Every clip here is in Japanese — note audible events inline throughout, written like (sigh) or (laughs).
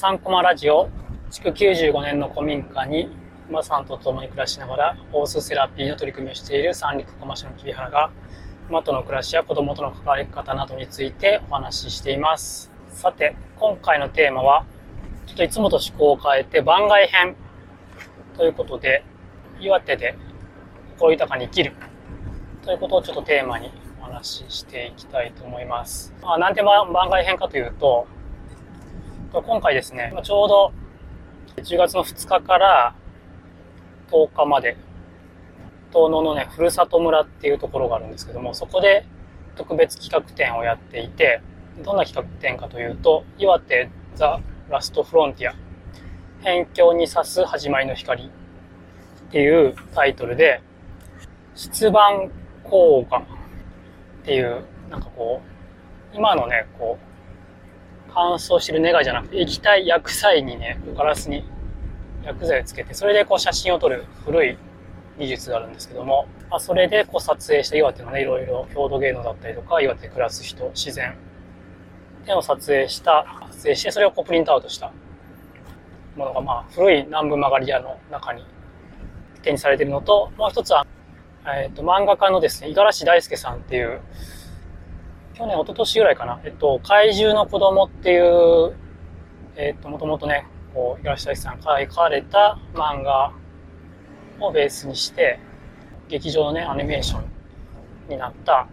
3コマラジオ、築95年の古民家に馬さんと共に暮らしながら、ホースセラピーの取り組みをしている三陸小町の桐原が、馬との暮らしや子供との関わり方などについてお話ししています。さて、今回のテーマは、ちょっといつもと趣向を変えて番外編ということで、岩手で心豊かに生きるということをちょっとテーマにお話ししていきたいと思います。まあ、なんで番外編かというと、今回ですね、ちょうど10月の2日から10日まで、東野のね、ふるさと村っていうところがあるんですけども、そこで特別企画展をやっていて、どんな企画展かというと、岩手ザ・ラストフロンティア、辺境に刺す始まりの光っていうタイトルで、出版効果っていう、なんかこう、今のね、こう、乾燥してるネガじゃなくて、液体薬剤にね、ガラスに薬剤をつけて、それでこう写真を撮る古い技術があるんですけども、まあ、それでこう撮影した岩手のね、いろいろ郷土芸能だったりとか、岩手暮らす人、自然。っていうのを撮影した、撮影して、それをこうプリントアウトした。ものが、まあ、古い南部曲がり屋の中に展示されているのと、もう一つは、えっ、ー、と、漫画家のですね、五十嵐大輔さんっていう、去年、一昨年ぐらいかな、えっと、怪獣の子供っていう、えっと、もともとね、こう、東大さんから書かれた漫画をベースにして、劇場のね、アニメーションになった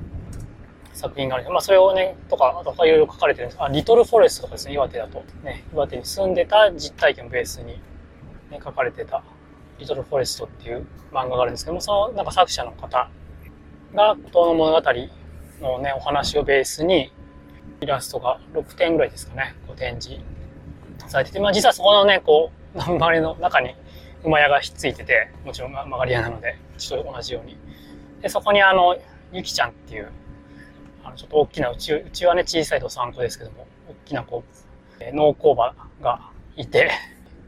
作品がある。まあ、それをね、とか、とかいろいろ書かれてるんです。あ、リトルフォレストとかですね、岩手だと。ね、岩手に住んでた実体験をベースに、ね、書かれてた、リトルフォレストっていう漫画があるんですけども、その、なんか作者の方が、東の物語のね、お話をベースに、イラストが6点ぐらいですかね、こう展示されてて、まあ実はそこのね、こう、(laughs) 周りの中に馬屋がひっついてて、もちろん曲がり屋なので、ちと同じように。で、そこにあの、ゆきちゃんっていう、あの、ちょっと大きな、うち、うちはね、小さいと3個ですけども、大きなこう、農工場がいて、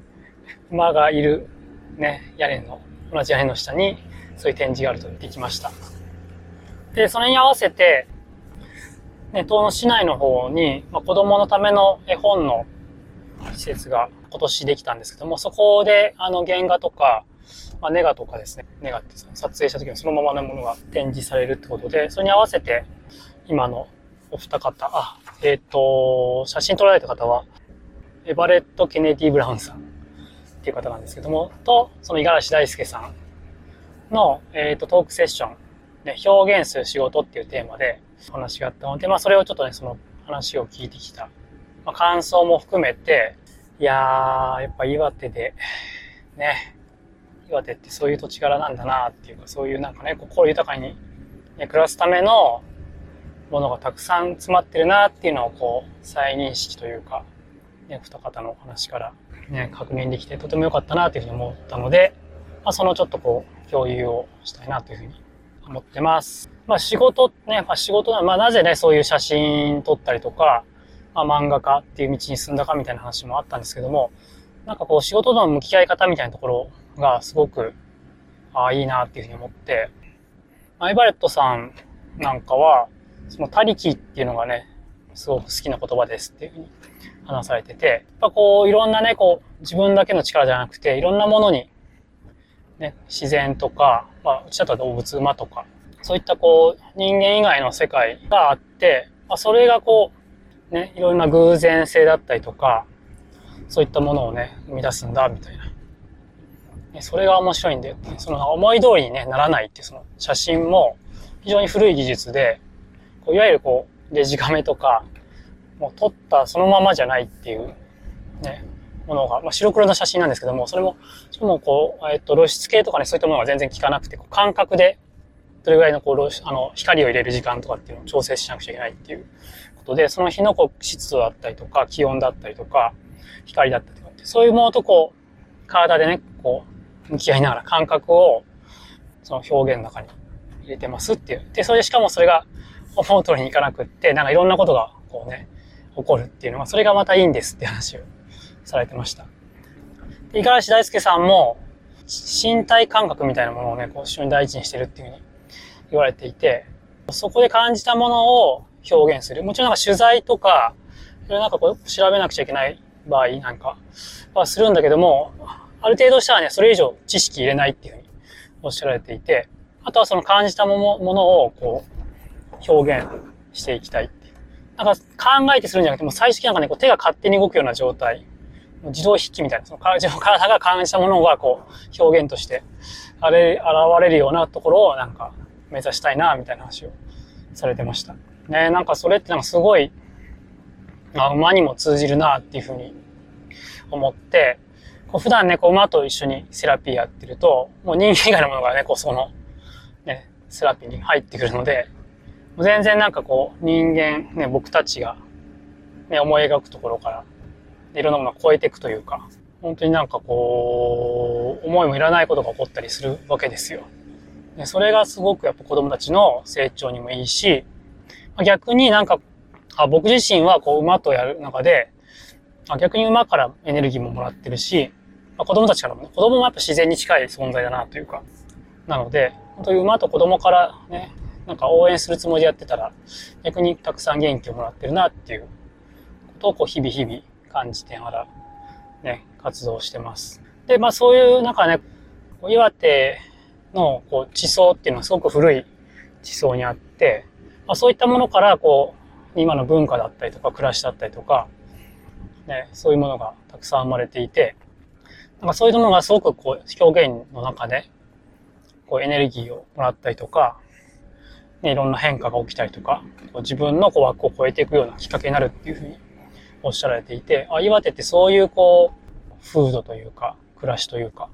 (laughs) 馬がいる、ね、屋根の、同じ屋根の下に、そういう展示があると言ってきました。で、それに合わせて、ね、東野市内の方に、まあ、子供のための絵本の施設が今年できたんですけども、そこで、あの、原画とか、まあ、ネガとかですね、ネガって撮影した時にそのままのものが展示されるってことで、それに合わせて、今のお二方、あ、えっ、ー、と、写真撮られた方は、エバレット・ケネディ・ブラウンさんっていう方なんですけども、と、その五十嵐大輔さんの、えっ、ー、と、トークセッションね、表現する仕事っていうテーマで話があったので、まあそれをちょっとね、その話を聞いてきた。まあ、感想も含めて、いやー、やっぱ岩手で、ね、岩手ってそういう土地柄なんだなっていうか、そういうなんかね、心豊かに、ね、暮らすためのものがたくさん詰まってるなっていうのをこう、再認識というか、ね、二方のお話からね、確認できてとても良かったなというふうに思ったので、まあ、そのちょっとこう、共有をしたいなというふうに思ってます。まあ仕事ね、まあ仕事まあなぜね、そういう写真撮ったりとか、まあ漫画家っていう道に進んだかみたいな話もあったんですけども、なんかこう仕事との向き合い方みたいなところがすごく、ああ、いいなっていうふうに思って、アイバレットさんなんかは、その他力っていうのがね、すごく好きな言葉ですっていうふうに話されてて、やっぱこういろんなね、こう自分だけの力じゃなくて、いろんなものにね、自然とか、まあ、うちだったら動物、馬とか、そういったこう、人間以外の世界があって、まあ、それがこう、ね、いろんな偶然性だったりとか、そういったものをね、生み出すんだ、みたいな。それが面白いんだよその思い通りに、ね、ならないってい、その写真も非常に古い技術で、こういわゆるこう、デジカメとか、もう撮ったそのままじゃないっていう、ね、ものが、まあ、白黒の写真なんですけども、それも、しかもこう、えっと、露出系とかね、そういったものが全然効かなくて、感覚で、どれぐらいのこう露出、あの、光を入れる時間とかっていうのを調整しなくちゃいけないっていうことで、その日のこう、湿度だったりとか、気温だったりとか、光だったりとかって、そういうものとこう、体でね、こう、向き合いながら感覚を、その表現の中に入れてますっていう。で、それでしかもそれが思う通りにいかなくって、なんかいろんなことがこうね、起こるっていうのが、それがまたいいんですって話をされてました。五十嵐大輔さんも、身体感覚みたいなものをね、こう、非常に大事にしてるっていうふうに言われていて、そこで感じたものを表現する。もちろんなんか取材とか、いろいろなんかこう、調べなくちゃいけない場合なんかはするんだけども、ある程度したらね、それ以上知識入れないっていうふうにおっしゃられていて、あとはその感じたものをこう表現していきたいって。なんか考えてするんじゃなくて、もう最終的になんかね、こう手が勝手に動くような状態。自動筆記みたいな、その体が感じたものがこう表現としてあれ、現れるようなところをなんか目指したいな、みたいな話をされてました。ねなんかそれってなんかすごい、まあ、馬にも通じるな、っていうふうに思って、こう普段ね、こう馬と一緒にセラピーやってると、もう人間以外のものがね、こうその、ね、セラピーに入ってくるので、全然なんかこう人間、ね、僕たちが、ね、思い描くところから、いろんなものを超えていくというか、本当になんかこう、思いもいらないことが起こったりするわけですよ。でそれがすごくやっぱ子供たちの成長にもいいし、逆になんか、あ僕自身はこう馬とやる中で、逆に馬からエネルギーももらってるし、まあ、子供たちからもね、子供もやっぱ自然に近い存在だなというか、なので、本当に馬と子供からね、なんか応援するつもりでやってたら、逆にたくさん元気をもらってるなっていうことをこう日々日々感じてながら、ね、活動してます。で、まあそういうなんかね、岩手のこう地層っていうのはすごく古い地層にあって、まあ、そういったものからこう、今の文化だったりとか暮らしだったりとか、ね、そういうものがたくさん生まれていて、なんかそういうものがすごくこう表現の中で、こうエネルギーをもらったりとか、ね、いろんな変化が起きたりとか、こう自分のこう枠を超えていくようなきっかけになるっていうふうにおっしゃられていて、あ、岩手ってそういうこう、風土というか、暮らしというか、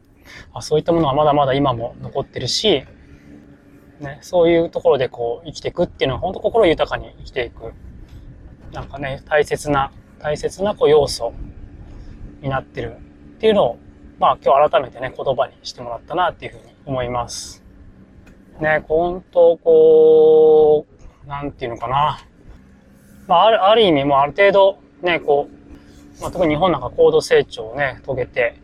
あそういったものはまだまだ今も残ってるし、ね、そういうところでこう生きていくっていうのは本当心豊かに生きていく、なんかね、大切な、大切なこう要素になってるっていうのを、まあ今日改めてね、言葉にしてもらったなっていうふうに思います。ね、本当こう、なんていうのかな。まあある、ある意味もうある程度ね、こう、まあ、特に日本なんか高度成長をね、遂げて、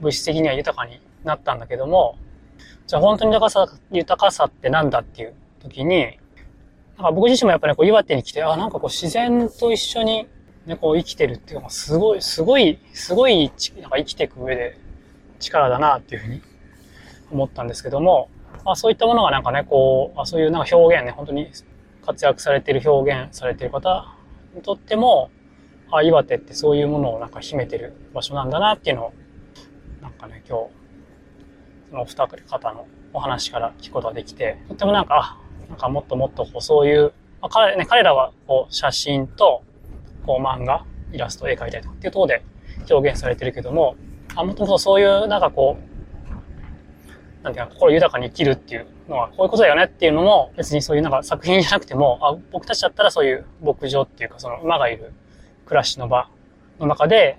物質的には豊かになったんだけども、じゃあ本当に豊かさ、豊かさってなんだっていう時に、なんか僕自身もやっぱり、こう岩手に来て、あ、なんかこう自然と一緒にね、こう生きてるっていうか、すごい、すごい、すごい、なんか生きていく上で力だなっていうふうに思ったんですけども、まあそういったものがなんかね、こう、あそういうなんか表現ね、本当に活躍されてる表現されてる方にとっても、あ、岩手ってそういうものをなんか秘めてる場所なんだなっていうのを、なんかね、今日、その二方のお話から聞くことができて、とってもなんか、あ、なんかもっともっとこうそういう、まあ、彼ね、彼らはこう写真と、こう漫画、イラスト、絵描いたりとかっていうところで表現されてるけども、あ、もともとそういうなんかこう、なんていうか、心豊かに生きるっていうのはこういうことだよねっていうのも、別にそういうなんか作品じゃなくても、あ、僕たちだったらそういう牧場っていうか、その馬がいる暮らしの場の中で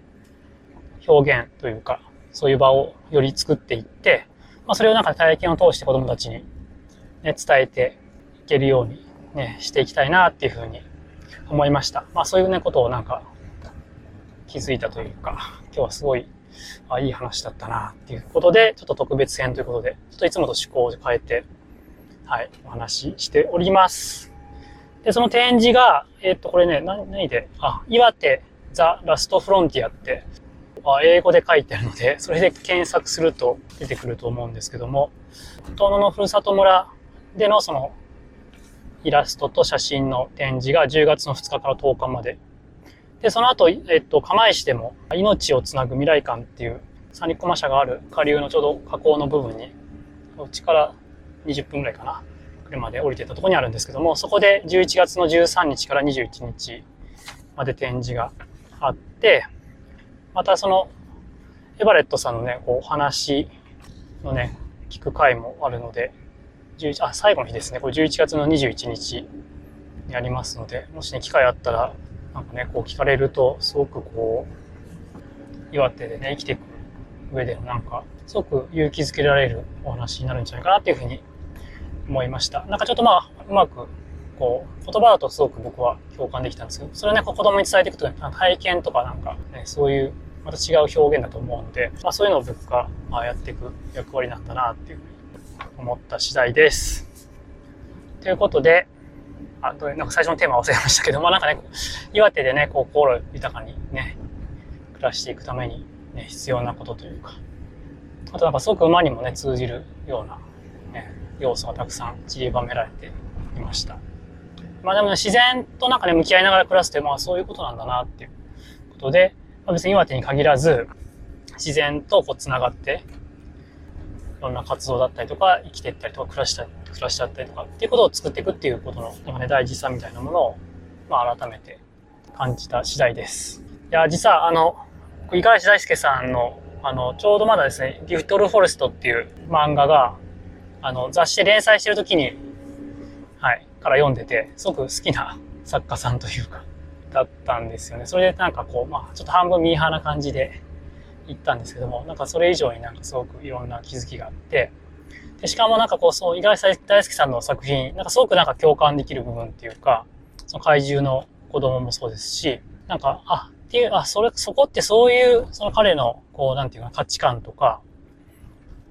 表現というか、そういう場をより作っていって、まあ、それをなんか体験を通して子供たちに、ね、伝えていけるように、ね、していきたいなっていうふうに思いました。まあそういうね、ことをなんか気づいたというか、今日はすごい、あいい話だったなっていうことで、ちょっと特別編ということで、ちょっといつもと思考を変えて、はい、お話ししております。で、その展示が、えっ、と、これね、何で、あ、岩手ザ・ラスト・フロンティアって、あ英語で書いてあるので、(laughs) それで検索すると出てくると思うんですけども、遠野のふるさと村でのそのイラストと写真の展示が10月の2日から10日まで。で、その後、えっと、釜石でも命をつなぐ未来館っていう三陸駒車がある下流のちょうど河口の部分に、うちから20分ぐらいかな。車で降りてたとこにあるんですけども、そこで11月の13日から21日まで展示があって、またその、エバレットさんのね、こう、お話のね、聞く回もあるので、11あ、最後の日ですね、これ11月の21日にありますので、もしね、機会あったら、なんかね、こう聞かれると、すごくこう、岩手でね、生きていく上でのなんか、すごく勇気づけられるお話になるんじゃないかなっていうふうに思いました。なんかちょっとまあ、うまく、こう、言葉だとすごく僕は共感できたんですけど、それをね、子供に伝えていくと、体験とかなんか、ね、そういう、また違う表現だと思うので、まあそういうのを僕が、まあ、やっていく役割なんだなっていうふうに思った次第です。ということで、あ、なんか最初のテーマ忘れましたけど、まあなんかね、岩手でね、こう、心豊かにね、暮らしていくために、ね、必要なことというか、あとなんかすごく馬にもね、通じるような、ね、要素がたくさん散りばめられていました。まあでもね、自然となんかね、向き合いながら暮らすって、まあそういうことなんだなっていうことで、まあ、別に岩手に限らず、自然とこう繋がって、いろんな活動だったりとか、生きていったりとか、暮らした、暮らしちゃったりとかっていうことを作っていくっていうことの、なんかね、大事さみたいなものを、まあ改めて感じた次第です。いや、実はあの、五十嵐大輔さんの、あの、ちょうどまだですね、ギフトルフォレストっていう漫画が、あの、雑誌で連載してる時に、はい、から読んでて、すごく好きな (laughs) 作家さんというか、だったんですよね。それでなんかこう、まあ、ちょっと半分ミーハーな感じで行ったんですけども、なんかそれ以上になんかすごくいろんな気づきがあって、でしかもなんかこう、そう、五十嵐大輔さんの作品、なんかすごくなんか共感できる部分っていうか、その怪獣の子供もそうですし、なんか、あ、っていう、あ、それ、そこってそういう、その彼の、こう、なんていうか価値観とか、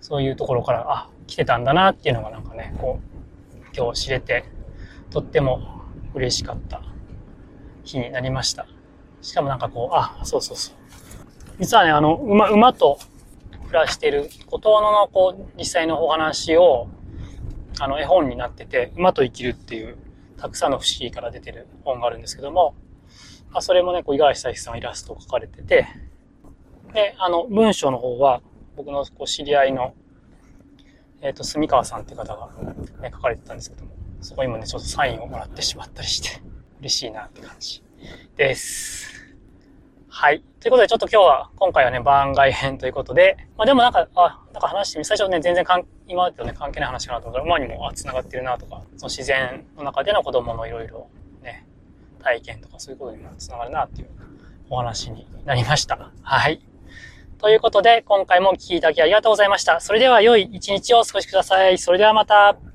そういうところから、あ、来てたんだなっていうのがなんかね、こう、今日知れて、とっても嬉しかった日になりました。しかもなんかこう、あ、そうそうそう。実はね、あの、馬、馬と暮らしてる、ことのこう、実際のお話を、あの、絵本になってて、馬と生きるっていう、たくさんの不思議から出てる本があるんですけども、あそれもね、こう、五十嵐大樹さんイラストを描かれてて、で、あの、文章の方は、僕のこう知り合いの、えっ、ー、と、住川さんって方が、ね、書かれてたんですけども、そこにもね、ちょっとサインをもらってしまったりして、(laughs) 嬉しいなって感じです。はい。ということで、ちょっと今日は、今回はね、番外編ということで、まあでもなんか、あ、なんか話してみ、最初ね、全然かん、今までとね、関係ない話かなと思ったら、馬にも、あ、繋がってるなとか、その自然の中での子供のいろいろね、体験とかそういうことにも繋がるなっていうお話になりました。はい。ということで、今回もお聴きいただきありがとうございました。それでは良い一日をお過ごしください。それではまた。